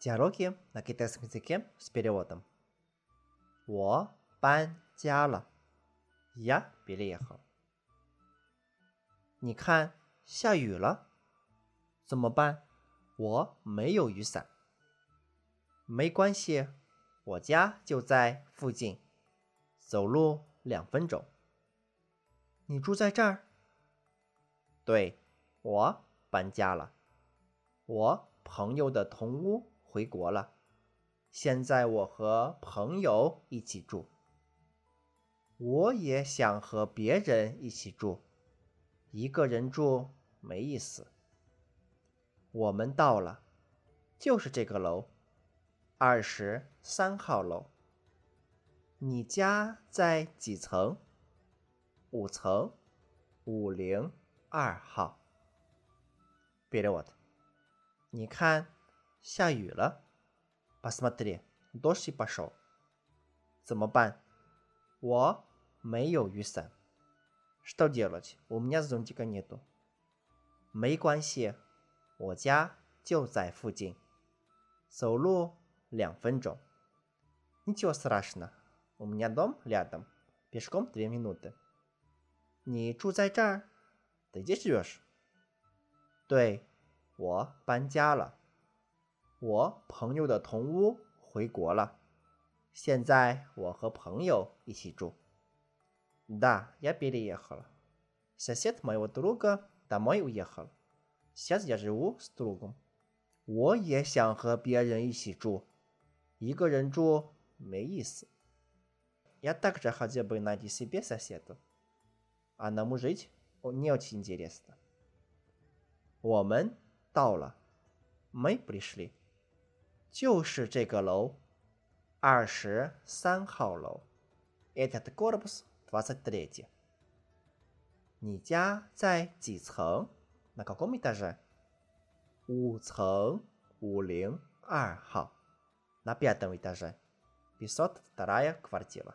Диалоги на китайском языке с переводом. 我搬家了。Я переехал. 你看，下雨了，怎么办？我没有雨伞。没关系，我家就在附近，走路两分钟。你住在这儿？对，我搬家了。我朋友的同屋 回国了，现在我和朋友一起住。我也想和别人一起住，一个人住没意思。我们到了，就是这个楼，二十三号楼。你家在几层？五层，五零二号。别的我的，你看，下雨了。Посмотри, дождь пошел。怎么办？我没有雨伞。Что делать? У меня зонтика нету。没关系，我家就在附近，走路两分钟。Ничего страшного. У меня дом рядом. Пешком две минуты。你住在这儿？Ты здесь живешь？对，我搬家了。 我朋友的同屋回国了，现在我和朋友一起住。Да, я переехала. Сосед моего друга домой уехал. Сейчас я живу с другом. 我也想和别人一起住，一个人住没意思。Я также хотел бы найти себе соседа. Одному жить не очень интересно. 我们到了，мы пришли. 就是这个楼，二十三号楼。Этот корпус двадцать третий。你家在几层？На каком этаже？五层，五零二号。На пятом этаже。Пятьсот вторая квартира。